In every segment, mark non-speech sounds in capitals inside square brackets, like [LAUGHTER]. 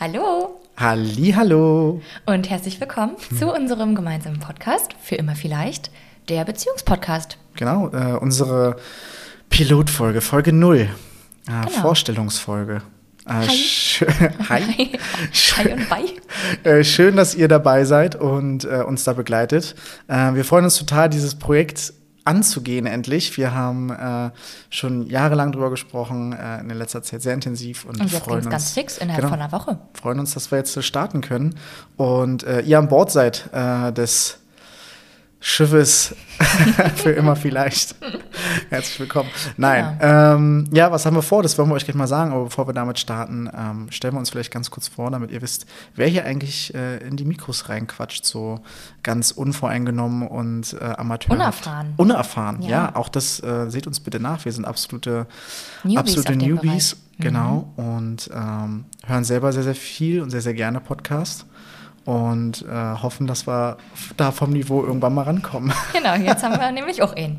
Hallo Halli, hallo. und herzlich willkommen zu unserem gemeinsamen Podcast für immer vielleicht, der Beziehungspodcast. Genau, äh, unsere Pilotfolge, Folge 0. Äh, Genau. Vorstellungsfolge. Äh, Hi. schö- [LAUGHS] Hi. Hi, Hi und bye. Äh, schön, dass ihr dabei seid und äh, uns da begleitet. Äh, wir freuen uns total, dieses Projekt anzugehen endlich. Wir haben äh, schon jahrelang drüber gesprochen, äh, in letzter Zeit sehr intensiv und, Und freuen uns ganz fix innerhalb Genau. von einer Woche. freuen uns, dass wir jetzt starten können und äh, ihr an Bord seid äh, des Schiffes [LAUGHS] für immer vielleicht. [LAUGHS] Herzlich willkommen. Nein, ähm, ja, was haben wir vor? Das wollen wir euch gleich mal sagen, aber bevor wir damit starten, ähm, stellen wir uns vielleicht ganz kurz vor, damit ihr wisst, wer hier eigentlich äh, in die Mikros reinquatscht, so ganz unvoreingenommen und äh, amateur. Unerfahren. Unerfahren, ja. Ja. Auch das äh, seht uns bitte nach. Wir sind absolute Newbies absolute Newbies, genau. Und ähm, hören selber sehr, sehr viel und sehr, sehr gerne Podcast. Und äh, hoffen, dass wir da vom Niveau irgendwann mal rankommen. [LAUGHS] Genau, jetzt haben wir nämlich auch ihn.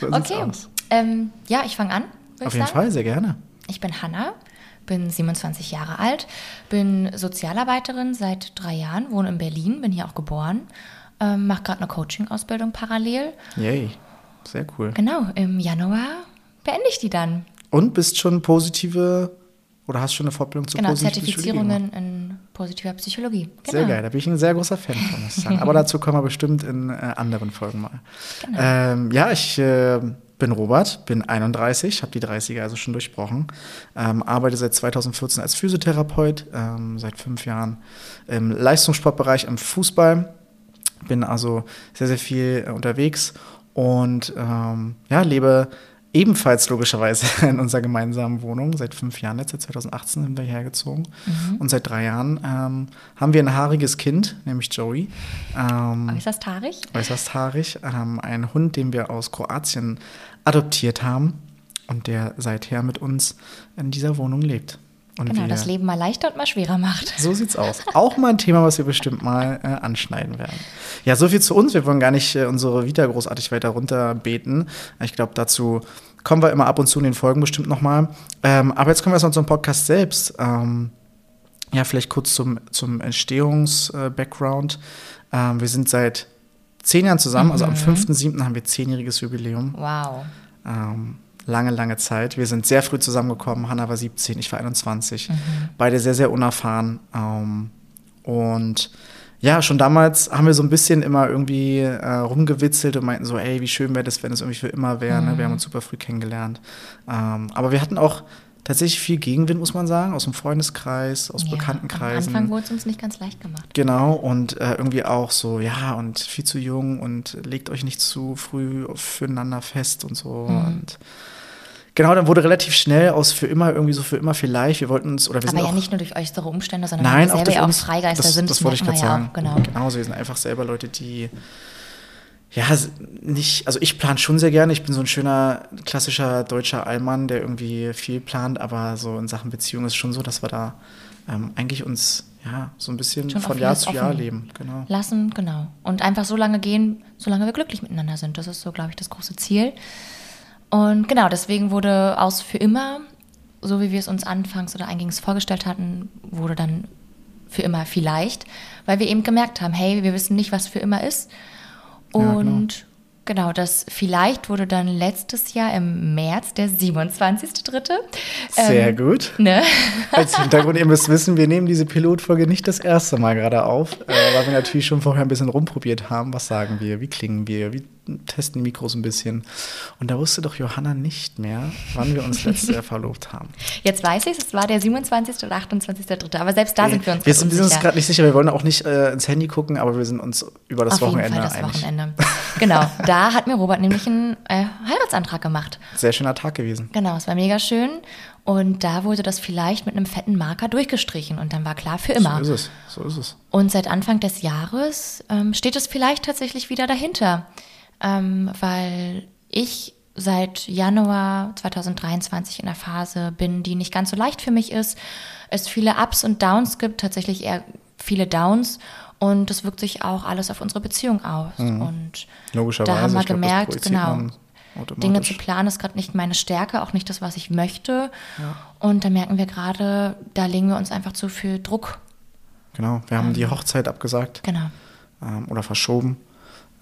So Okay, ähm, ja, ich fange an. Auf jeden sagen. Fall, sehr gerne. Ich bin Hanna, bin 27 Jahre alt, bin Sozialarbeiterin seit drei Jahren, wohne in Berlin, bin hier auch geboren, ähm, mache gerade eine Coaching-Ausbildung parallel. Yay. Sehr cool. Genau, im Januar beende ich die dann. Und bist schon positive oder hast schon eine Fortbildung zu Genau, positiver Psychologie? Zertifizierungen in positiver Psychologie. Genau. Sehr geil, da bin ich ein sehr großer Fan von, muss ich sagen. Aber [LAUGHS] dazu kommen wir bestimmt in äh, anderen Folgen mal. Genau. Ähm, ja, ich äh, bin Robert, bin 31, habe die 30er also schon durchbrochen, ähm, arbeite seit 2014 als Physiotherapeut, ähm, seit fünf Jahren im Leistungssportbereich im Fußball, bin also sehr, sehr viel äh, unterwegs und ähm, ja, lebe ebenfalls logischerweise [LAUGHS] in unserer gemeinsamen Wohnung. Seit fünf Jahren jetzt, seit 2018 sind wir hergezogen. Und seit drei Jahren ähm, haben wir ein haariges Kind, nämlich Joey. Ähm, Äußerst haarig. äußerst haarig. Ähm, ein Hund, den wir aus Kroatien adoptiert haben und der seither mit uns in dieser Wohnung lebt. Und Genau, das Leben mal leichter und mal schwerer macht. so sieht's aus. Auch mal ein Thema, was wir bestimmt mal äh, anschneiden werden. Ja, so viel zu uns. Wir wollen gar nicht äh, unsere Vita großartig weiter runterbeten. Ich glaube, dazu kommen wir immer ab und zu in den Folgen bestimmt nochmal. Ähm, aber jetzt kommen wir erstmal zum Podcast selbst. Ähm, ja, vielleicht kurz zum, zum Entstehungs-Background. ähm, wir sind seit zehn Jahren zusammen, also am 5.7. haben wir zehnjähriges Jubiläum. Wow. Ähm, lange, lange Zeit. Wir sind sehr früh zusammengekommen. Hanna war 17, ich war 21. Beide sehr, sehr unerfahren. Ähm, und ja, schon damals haben wir so ein bisschen immer irgendwie äh, rumgewitzelt und meinten so, ey, wie schön wäre das, wenn es irgendwie für immer wäre. Ne? Wir haben uns super früh kennengelernt. Ähm, aber wir hatten auch tatsächlich viel Gegenwind, muss man sagen, aus dem Freundeskreis, aus Ja, Bekanntenkreisen. Am Anfang wurde es uns nicht ganz leicht gemacht. Genau, und äh, irgendwie auch so, ja, und viel zu jung und legt euch nicht zu früh füreinander fest und so. Mhm. Und genau, dann wurde relativ schnell aus für immer irgendwie so für immer vielleicht. Wir wollten uns, oder wir Aber sind ja auch, nicht nur durch äußere Umstände, sondern Nein, auch wir durch selber ja auch. Freigeister das, sind. das wollte ich gerade ja sagen. Auch, genau. Genauso, wir sind einfach selber Leute, die ja, nicht, also ich plane schon sehr gerne. Ich bin so ein schöner, klassischer deutscher Allmann, der irgendwie viel plant, aber so in Sachen Beziehung ist schon so, dass wir da ähm, eigentlich uns ja so ein bisschen Schon von Jahr zu Jahr leben. Genau. Lassen, genau. Und einfach so lange gehen, solange wir glücklich miteinander sind. Das ist so, glaube ich, das große Ziel. Und genau, deswegen wurde aus für immer, so wie wir es uns anfangs oder eingängs vorgestellt hatten, wurde dann für immer vielleicht, weil wir eben gemerkt haben, hey, wir wissen nicht, was für immer ist. Ja, genau. Das vielleicht wurde dann letztes Jahr im März, der 27.3. Sehr Ähm, gut. Ne? [LAUGHS] Als Hintergrund, ihr müsst wissen, wir nehmen diese Pilotfolge nicht das erste Mal gerade auf, äh, weil wir natürlich schon vorher ein bisschen rumprobiert haben. Was sagen wir? Wie klingen wir? Wie testen die Mikros ein bisschen? Und da wusste doch Johanna nicht mehr, wann wir uns letztes Jahr [LAUGHS] verlobt haben. Jetzt weiß ich, es war der 27. oder 28.3. Aber selbst da sind wir uns wir sind, wir sind uns gerade nicht sicher. Wir wollen auch nicht äh, ins Handy gucken, aber wir sind uns über das Auf jeden Wochenende Fall das einig. Wochenende. [LAUGHS] Genau, da hat mir Robert nämlich einen äh, Heiratsantrag gemacht. Sehr schöner Tag gewesen. Genau, es war mega schön. Und da wurde das vielleicht mit einem fetten Marker durchgestrichen und dann war klar für immer. So ist es. So ist es. Und seit Anfang des Jahres ähm, steht es vielleicht tatsächlich wieder dahinter, ähm, weil ich seit Januar 2023 in der Phase bin, die nicht ganz so leicht für mich ist. Es viele Ups und Downs gibt, tatsächlich eher viele Downs. Und das wirkt sich auch alles auf unsere Beziehung aus. Und Logischerweise. da haben wir glaub, gemerkt, genau, Dinge zu planen ist gerade nicht meine Stärke, auch nicht das, was ich möchte. Ja. Und da merken wir gerade, da legen wir uns einfach zu viel Druck. Genau, wir haben ähm, die Hochzeit abgesagt. Genau. Ähm, oder verschoben.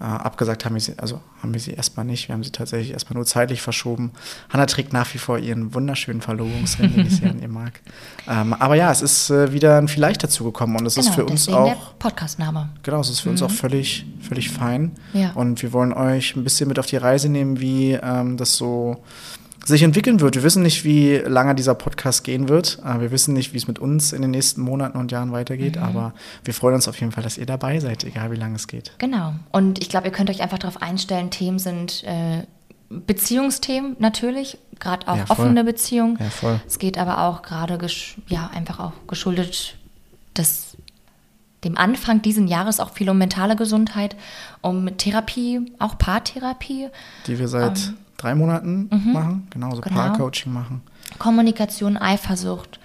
Äh, abgesagt haben wir sie, also haben wir sie erstmal nicht. Wir haben sie tatsächlich erstmal nur zeitlich verschoben. Hanna trägt nach wie vor ihren wunderschönen Verlobungsring, den ich sehr an ihr mag. [LAUGHS] Ähm, aber ja, es ist äh, wieder ein Vielleicht dazu gekommen und es genau, ist für uns auch. Podcastname. Genau, es ist für mhm. uns auch völlig, völlig fein. Ja. Und wir wollen euch ein bisschen mit auf die Reise nehmen, wie ähm, das so sich entwickeln wird. Wir wissen nicht, wie lange dieser Podcast gehen wird. Wir wissen nicht, wie es mit uns in den nächsten Monaten und Jahren weitergeht. Mhm. Aber wir freuen uns auf jeden Fall, dass ihr dabei seid, egal wie lange es geht. Genau. Und ich glaube, ihr könnt euch einfach darauf einstellen. Themen sind äh, Beziehungsthemen natürlich, gerade auch ja, offene Beziehungen. Ja, voll. Es geht aber auch gerade ja einfach auch geschuldet des dem Anfang dieses Jahres auch viel um mentale Gesundheit, um Therapie, auch Paartherapie. Die wir seit ähm, drei Monaten mhm. machen, genauso genau. Paarcoaching machen. Kommunikation, Eifersucht,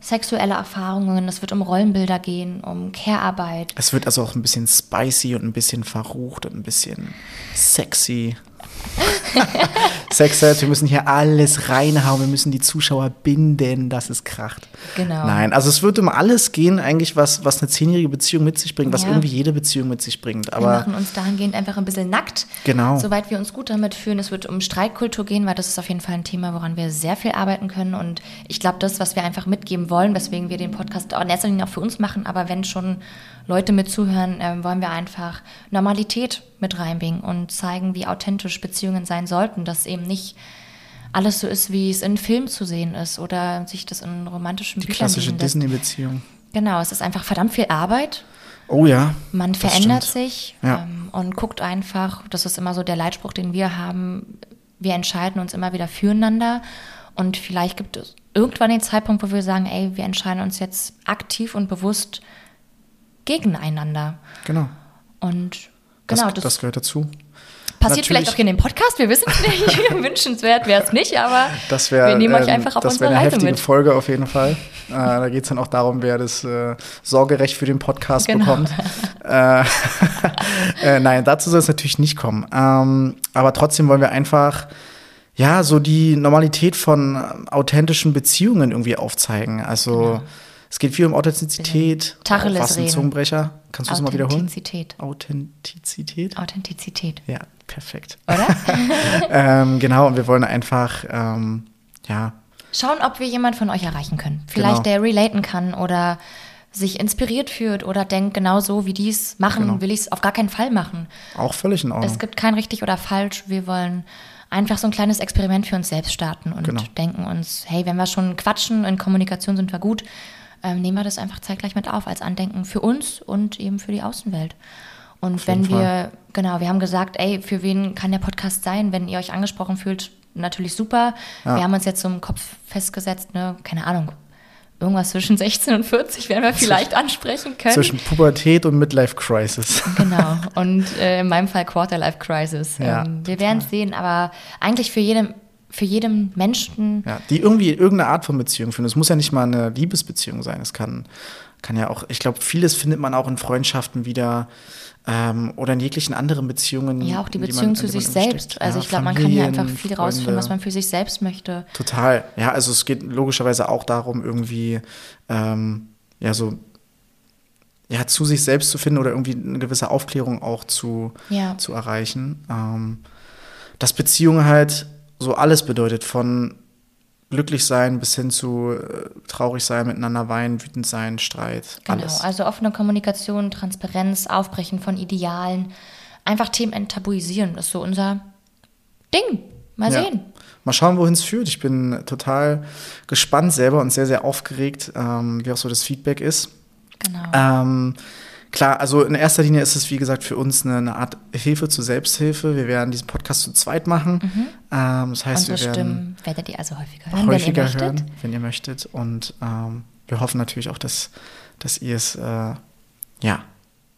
sexuelle Erfahrungen, es wird um Rollenbilder gehen, um Care-Arbeit. Es wird also auch ein bisschen spicy und ein bisschen verrucht und ein bisschen sexy. [LAUGHS] Sexet, wir müssen hier alles reinhauen, wir müssen die Zuschauer binden, dass es kracht. Genau. Nein, also es wird um alles gehen, eigentlich, was, was eine zehnjährige Beziehung mit sich bringt, was ja. irgendwie jede Beziehung mit sich bringt. Aber wir machen uns dahingehend einfach ein bisschen nackt. Genau. Soweit wir uns gut damit fühlen. Es wird um Streitkultur gehen, weil das ist auf jeden Fall ein Thema, woran wir sehr viel arbeiten können. Und ich glaube, das, was wir einfach mitgeben wollen, weswegen wir den Podcast in erster Linie auch für uns machen, aber wenn schon Leute mit zuhören, äh, wollen wir einfach Normalität mit reinbringen und zeigen, wie authentisch Beziehungen sein sollten, dass eben nicht alles so ist, wie es in Filmen zu sehen ist oder sich das in romantischen Die Büchern klassische Disney-Beziehung. Genau, es ist einfach verdammt viel Arbeit. Oh ja. Man verändert stimmt. sich ja. ähm, und guckt einfach, das ist immer so der Leitspruch, den wir haben, wir entscheiden uns immer wieder füreinander und vielleicht gibt es irgendwann den Zeitpunkt, wo wir sagen, ey, wir entscheiden uns jetzt aktiv und bewusst gegeneinander. Genau. Und genau, das, das, das gehört dazu. Passiert Natürlich. vielleicht auch in dem Podcast, wir wissen es nicht. [LAUGHS] [LAUGHS] Wünschenswert wäre es nicht, aber wär, wir nehmen euch ähm, einfach auf das unsere Reise eine heftige mit. Folge auf jeden Fall. Äh, da geht es dann auch darum, wer das äh, Sorgerecht für den Podcast genau. bekommt. [LAUGHS] äh, äh, nein, dazu soll es natürlich nicht kommen. Ähm, aber trotzdem wollen wir einfach ja so die Normalität von authentischen Beziehungen irgendwie aufzeigen. Also genau es geht viel um Authentizität. Tacheles was ein Zungenbrecher. Kannst du es mal wiederholen? Authentizität. Authentizität. Authentizität. Ja, perfekt. Oder? [LAUGHS] ähm, genau, und wir wollen einfach, ähm, ja. Schauen, ob wir jemand von euch erreichen können. Vielleicht genau. der relaten kann oder sich inspiriert fühlt oder denkt, genau so wie die es machen, genau. will ich es auf gar keinen Fall machen. Auch völlig in Ordnung. Es gibt kein richtig oder falsch. Wir wollen einfach so ein kleines Experiment für uns selbst starten und genau. denken uns, hey, wenn wir schon quatschen, in Kommunikation sind wir gut, ähm, nehmen wir das einfach zeitgleich mit auf als Andenken für uns und eben für die Außenwelt. Und wenn wir, Fall. genau, wir haben gesagt, ey, für wen kann der Podcast sein, wenn ihr euch angesprochen fühlt, natürlich super. Ja. Wir haben uns jetzt so im Kopf festgesetzt, ne, keine Ahnung, irgendwas zwischen [LAUGHS] 16 und 40 werden wir vielleicht ansprechen können. Zwischen Pubertät und Midlife Crisis. [LAUGHS] Genau. Und äh, in meinem Fall Quarterlife Crisis. Ja, ähm, wir werden es sehen, aber eigentlich für jeden für jeden Menschen. Ja, die irgendwie irgendeine Art von Beziehung finden. Es muss ja nicht mal eine Liebesbeziehung sein. Es kann, kann ja auch, ich glaube, vieles findet man auch in Freundschaften wieder ähm, oder in jeglichen anderen Beziehungen. Ja, auch die Beziehung man, zu sich selbst. Steckt. Also ja, ich glaube, man kann hier einfach viel Freunde. rausfinden, was man für sich selbst möchte. Total. Ja, also es geht logischerweise auch darum, irgendwie, ähm, ja, so ja, zu sich selbst zu finden oder irgendwie eine gewisse Aufklärung auch zu, ja. zu erreichen. Ähm, dass Beziehungen halt so alles bedeutet, von glücklich sein bis hin zu äh, traurig sein, miteinander weinen, wütend sein, Streit. Genau, alles. also offene Kommunikation, Transparenz, Aufbrechen von Idealen, einfach Themen enttabuisieren, das ist so unser Ding. Mal ja. sehen. Mal schauen, wohin es führt. Ich bin total gespannt selber und sehr, sehr aufgeregt, ähm, wie auch so das Feedback ist. Genau. Ähm, Klar, also in erster Linie ist es, wie gesagt, für uns eine, eine Art Hilfe zur Selbsthilfe. Wir werden diesen Podcast zu zweit machen. Mhm. Ähm, das heißt, Unsere wir werden Stimmen werdet ihr also häufiger hören, häufiger wenn ihr hören, wenn ihr möchtet. Und ähm, wir hoffen natürlich auch, dass, dass ihr es äh, ja,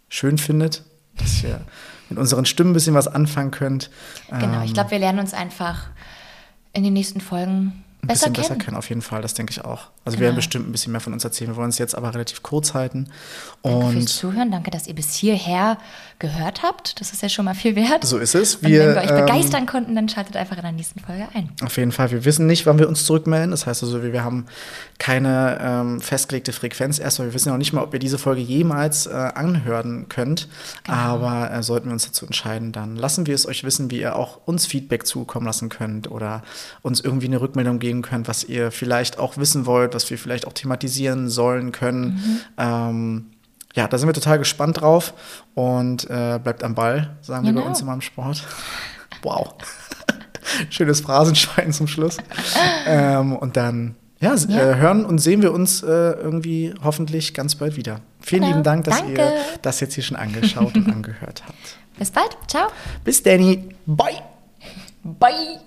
schön findet, dass ihr mit unseren Stimmen ein bisschen was anfangen könnt. Genau, ich ähm, glaube, wir lernen uns einfach in den nächsten Folgen besser bisschen kennen. besser kennen, auf jeden Fall, das denke ich auch. Also wir Genau. werden bestimmt ein bisschen mehr von uns erzählen. Wir wollen es jetzt aber relativ kurz halten. Danke fürs Und Zuhören. Danke, dass ihr bis hierher gehört habt. Das ist ja schon mal viel wert. so ist es. Und wenn wir euch ähm, begeistern konnten, dann schaltet einfach in der nächsten Folge ein. Auf jeden Fall. Wir wissen nicht, wann wir uns zurückmelden. Das heißt also, wir wir haben keine ähm, festgelegte Frequenz erst, weil wir wissen ja noch nicht mal, ob ihr diese Folge jemals äh, anhören könnt. Genau. Aber äh, sollten wir uns dazu entscheiden, dann lassen wir es euch wissen, wie ihr auch uns Feedback zukommen lassen könnt oder uns irgendwie eine Rückmeldung geben könnt, was ihr vielleicht auch wissen wollt, was wir vielleicht auch thematisieren sollen können. Mhm. Ähm, ja, da sind wir total gespannt drauf und äh, bleibt am Ball, sagen wir bei Genau. uns immer im Sport. Wow. [LAUGHS] Schönes Phrasenschwein zum Schluss. ähm, und dann ja, Ja. Äh, hören und sehen wir uns äh, irgendwie hoffentlich ganz bald wieder. Vielen Genau. lieben Dank, dass Danke. ihr das jetzt hier schon angeschaut und [LAUGHS] angehört habt. Bis bald. Ciao. Bis Danny. Bye. Bye.